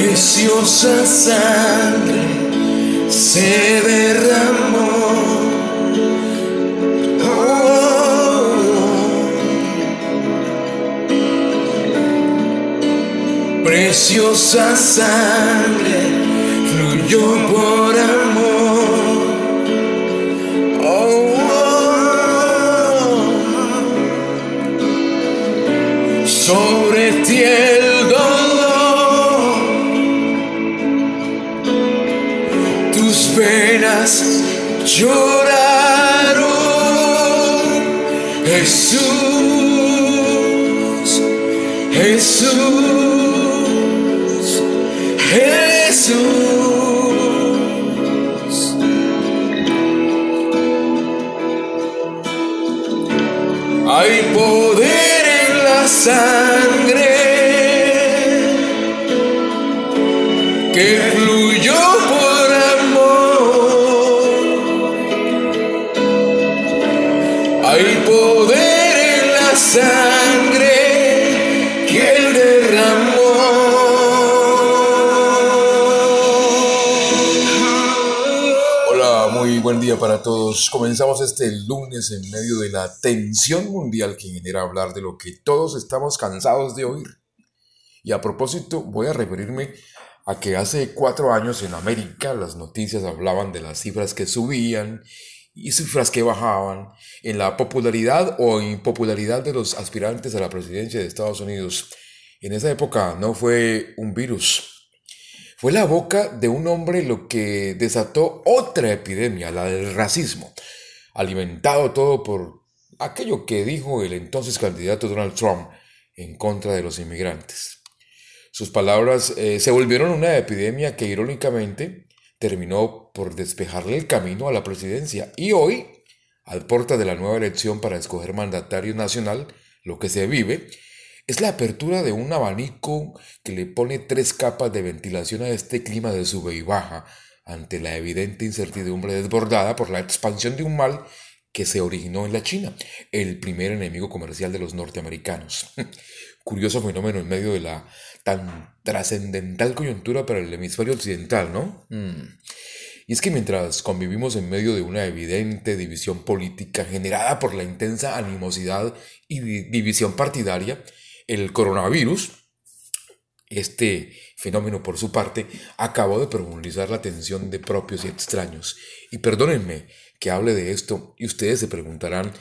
preciosa sangre se derramó. Oh, Preciosa sangre fluyó por lloraron, Jesús, Jesús, Jesús. Hay poder en la sangre que fluyó Hay poder en la sangre que él derramó. Hola, muy buen día para todos. Comenzamos este lunes en medio de la tensión mundial que genera hablar de lo que todos estamos cansados de oír. Y a propósito, voy a referirme a que hace cuatro años en América las noticias hablaban de las cifras que subían y cifras que bajaban en la popularidad o impopularidad de los aspirantes a la presidencia de Estados Unidos. En esa época no fue un virus, fue la boca de un hombre lo que desató otra epidemia, la del racismo, alimentado todo por aquello que dijo el entonces candidato Donald Trump en contra de los inmigrantes. Sus palabras eh, se volvieron una epidemia que irónicamente terminó por despejarle el camino a la presidencia y hoy, al porta de la nueva elección para escoger mandatario nacional, lo que se vive es la apertura de un abanico que le pone tres capas de ventilación a este clima de sube y baja ante la evidente incertidumbre desbordada por la expansión de un mal que se originó en la China, el primer enemigo comercial de los norteamericanos. Curioso fenómeno en medio de la tan trascendental coyuntura para el hemisferio occidental, ¿no? Mm. Y es que mientras convivimos en medio de una evidente división política generada por la intensa animosidad y di- división partidaria, el coronavirus, este fenómeno, por su parte, acabó de profundizar la tensión de propios y extraños. Y perdónenme que hable de esto y ustedes se preguntarán,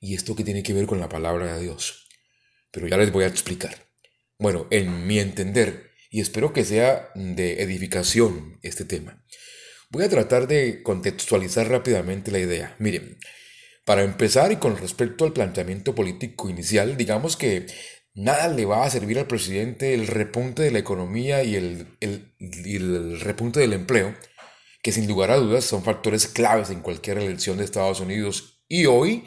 ¿y esto qué tiene que ver con la palabra de Dios? Pero ya les voy a explicar. Bueno, en mi entender, y espero que sea de edificación este tema, voy a tratar de contextualizar rápidamente la idea. Miren, para empezar y con respecto al planteamiento político inicial, digamos que nada le va a servir al presidente el repunte de la economía y el, el- repunte del empleo, que sin lugar a dudas son factores claves en cualquier elección de Estados Unidos y hoy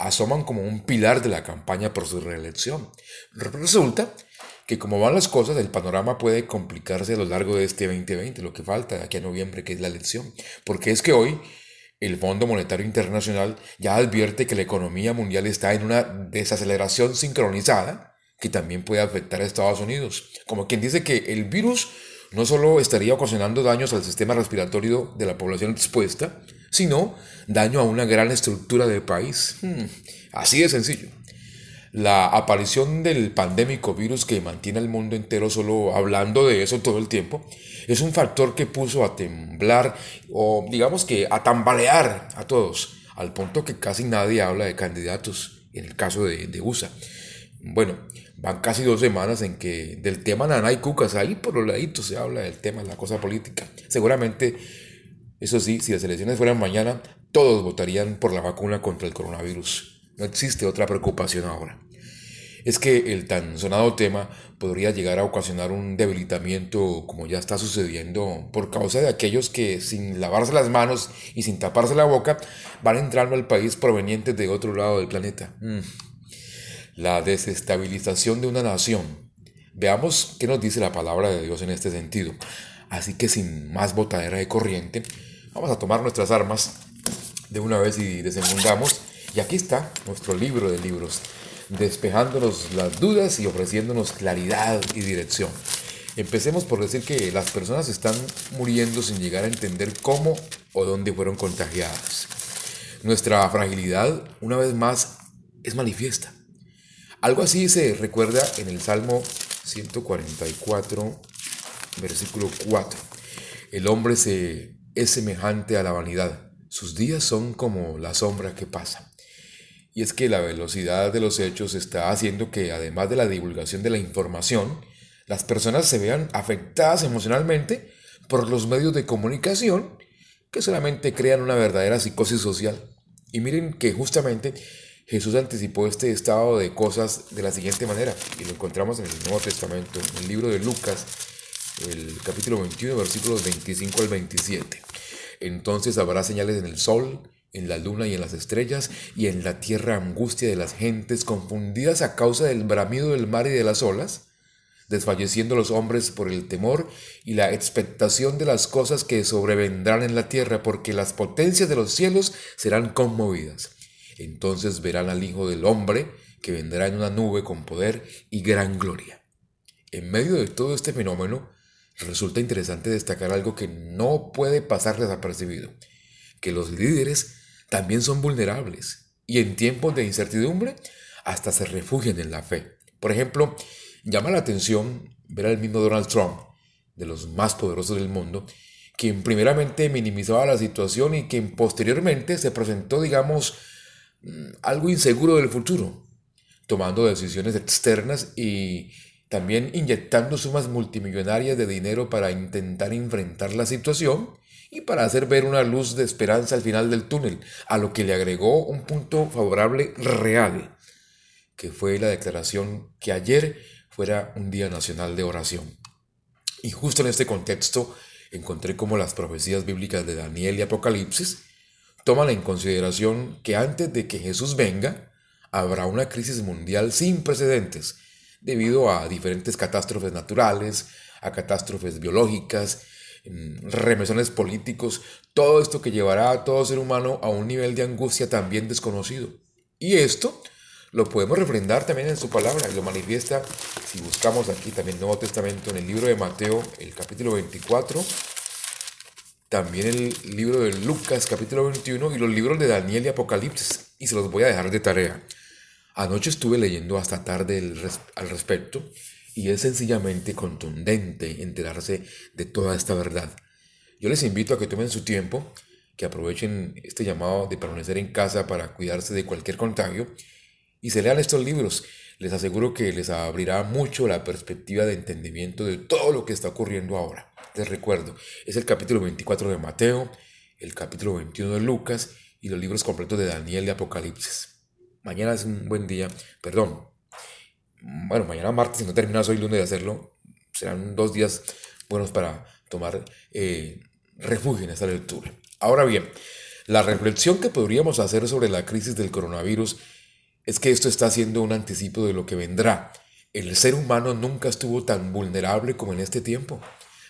asoman como un pilar de la campaña por su reelección. Resulta que como van las cosas, el panorama puede complicarse a lo largo de este 2020, lo que falta de aquí a noviembre, que es la elección. Porque es que hoy el Fondo Monetario Internacional ya advierte que la economía mundial está en una desaceleración sincronizada que también puede afectar a Estados Unidos. Como quien dice que el virus no solo estaría ocasionando daños al sistema respiratorio de la población expuesta, sino daño a una gran estructura del país. Hmm, así de sencillo. La aparición del pandémico virus que mantiene al mundo entero solo hablando de eso todo el tiempo es un factor que puso a temblar o digamos que a tambalear a todos, al punto que casi nadie habla de candidatos en el caso de, de USA. Bueno, van casi dos semanas en que del tema Nanay Cucas, ahí por los laditos se habla del tema de la cosa política. Seguramente, eso sí, si las elecciones fueran mañana, todos votarían por la vacuna contra el coronavirus. No existe otra preocupación ahora. Es que el tan sonado tema podría llegar a ocasionar un debilitamiento como ya está sucediendo por causa de aquellos que sin lavarse las manos y sin taparse la boca van entrando al país provenientes de otro lado del planeta. Mm. La desestabilización de una nación. Veamos qué nos dice la palabra de Dios en este sentido. Así que sin más botadera de corriente, vamos a tomar nuestras armas de una vez y desenfundamos. Y aquí está nuestro libro de libros, despejándonos las dudas y ofreciéndonos claridad y dirección. Empecemos por decir que las personas están muriendo sin llegar a entender cómo o dónde fueron contagiadas. Nuestra fragilidad, una vez más, es manifiesta. Algo así se recuerda en el Salmo 144, versículo 4. El hombre se, es semejante a la vanidad. Sus días son como la sombra que pasa. Y es que la velocidad de los hechos está haciendo que, además de la divulgación de la información, las personas se vean afectadas emocionalmente por los medios de comunicación que solamente crean una verdadera psicosis social. Y miren que justamente Jesús anticipó este estado de cosas de la siguiente manera, y lo encontramos en el Nuevo Testamento, en el libro de Lucas, el capítulo 21, versículos 25 al 27. Entonces habrá señales en el sol, en la luna y en las estrellas, y en la tierra angustia de las gentes confundidas a causa del bramido del mar y de las olas, desfalleciendo los hombres por el temor y la expectación de las cosas que sobrevendrán en la tierra, porque las potencias de los cielos serán conmovidas. Entonces verán al Hijo del Hombre, que vendrá en una nube con poder y gran gloria. En medio de todo este fenómeno, resulta interesante destacar algo que no puede pasar desapercibido, que los líderes también son vulnerables y en tiempos de incertidumbre hasta se refugian en la fe. Por ejemplo, Llama la atención ver al mismo Donald Trump, de los más poderosos del mundo, quien primeramente minimizaba la situación y quien posteriormente se presentó, digamos, mm, algo inseguro del futuro, tomando decisiones externas y también inyectando sumas multimillonarias de dinero para intentar enfrentar la situación y para hacer ver una luz de esperanza al final del túnel, a lo que le agregó un punto favorable real, que fue la declaración que ayer fuera un día nacional de oración. Y justo en este contexto encontré como las profecías bíblicas de Daniel y Apocalipsis toman en consideración que antes de que Jesús venga, habrá una crisis mundial sin precedentes debido a diferentes catástrofes naturales, a catástrofes biológicas, mm, remesones políticos, todo esto que llevará a todo ser humano a un nivel de angustia también desconocido. Y esto lo podemos refrendar también en su palabra y lo manifiesta si buscamos aquí también Nuevo Testamento en el libro de Mateo, el capítulo 24, también el libro de Lucas, capítulo 21 y los libros de Daniel y Apocalipsis y se los voy a dejar de tarea. Anoche estuve leyendo hasta tarde al respecto y es sencillamente contundente enterarse de toda esta verdad. Yo les invito a que tomen su tiempo, que aprovechen este llamado de permanecer en casa para cuidarse de cualquier contagio y se lean estos libros. Les aseguro que les abrirá mucho la perspectiva de entendimiento de todo lo que está ocurriendo ahora. Les recuerdo, es el capítulo 24 de Mateo, el capítulo 21 de Lucas y los libros completos de Daniel y Apocalipsis. Mañana es un buen día, perdón. Bueno, mañana martes, si no terminas hoy lunes de hacerlo, serán dos días buenos para tomar eh, refugio en esta lectura. Ahora bien, la reflexión que podríamos hacer sobre la crisis del coronavirus es que esto está siendo un anticipo de lo que vendrá. El ser humano nunca estuvo tan vulnerable como en este tiempo.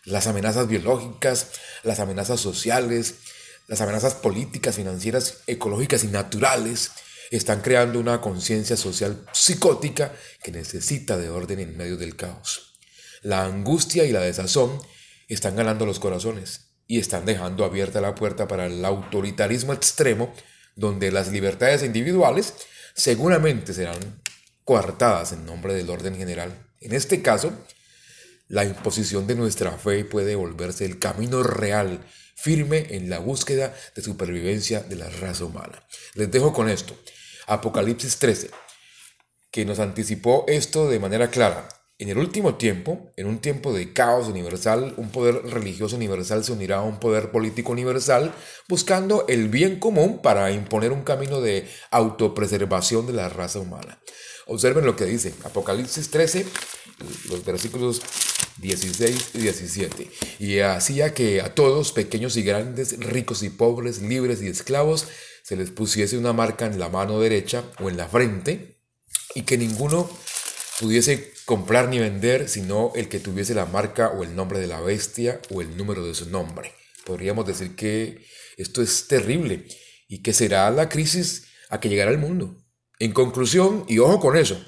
Las amenazas biológicas, las amenazas sociales, las amenazas políticas, financieras, ecológicas y naturales están creando una conciencia social psicótica que necesita de orden en medio del caos. La angustia y la desazón están ganando los corazones y están dejando abierta la puerta para el autoritarismo extremo donde las libertades individuales seguramente serán coartadas en nombre del orden general. En este caso, la imposición de nuestra fe puede volverse el camino real, firme en la búsqueda de supervivencia de la raza humana. Les dejo con esto. Apocalipsis 13, que nos anticipó esto de manera clara. En el último tiempo, en un tiempo de caos universal, un poder religioso universal se unirá a un poder político universal, buscando el bien común para imponer un camino de autopreservación de la raza humana. Observen lo que dice Apocalipsis 13, los versículos 16 y 17. Y hacía que a todos, pequeños y grandes, ricos y pobres, libres y esclavos, se les pusiese una marca en la mano derecha o en la frente, y que ninguno pudiese comprar ni vender, sino el que tuviese la marca o el nombre de la bestia o el número de su nombre. Podríamos decir que esto es terrible y que será la crisis a que llegará el mundo. En conclusión, y ojo con eso,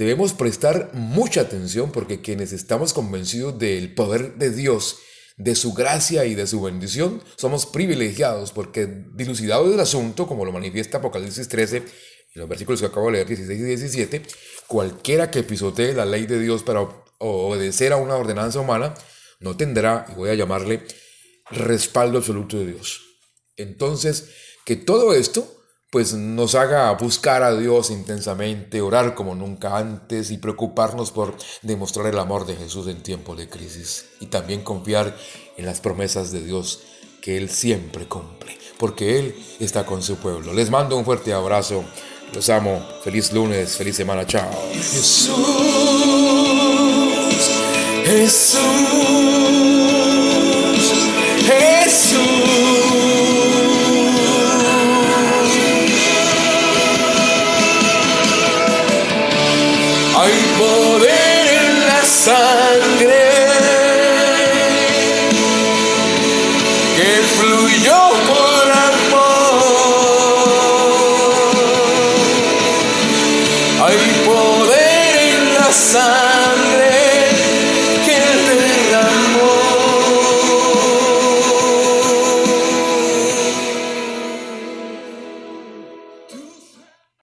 Debemos prestar mucha atención porque quienes estamos convencidos del poder de Dios, de su gracia y de su bendición, somos privilegiados porque dilucidado del asunto, como lo manifiesta Apocalipsis 13, en los versículos que acabo de leer 16 y 17, cualquiera que pisotee la ley de Dios para obedecer a una ordenanza humana, no tendrá, y voy a llamarle, respaldo absoluto de Dios. Entonces, que todo esto pues nos haga buscar a Dios intensamente, orar como nunca antes y preocuparnos por demostrar el amor de Jesús en tiempo de crisis y también confiar en las promesas de Dios que Él siempre cumple, porque Él está con su pueblo. Les mando un fuerte abrazo, los amo, feliz lunes, feliz semana, chao. Jesús, Jesús, Jesús. Sangre que fluyó por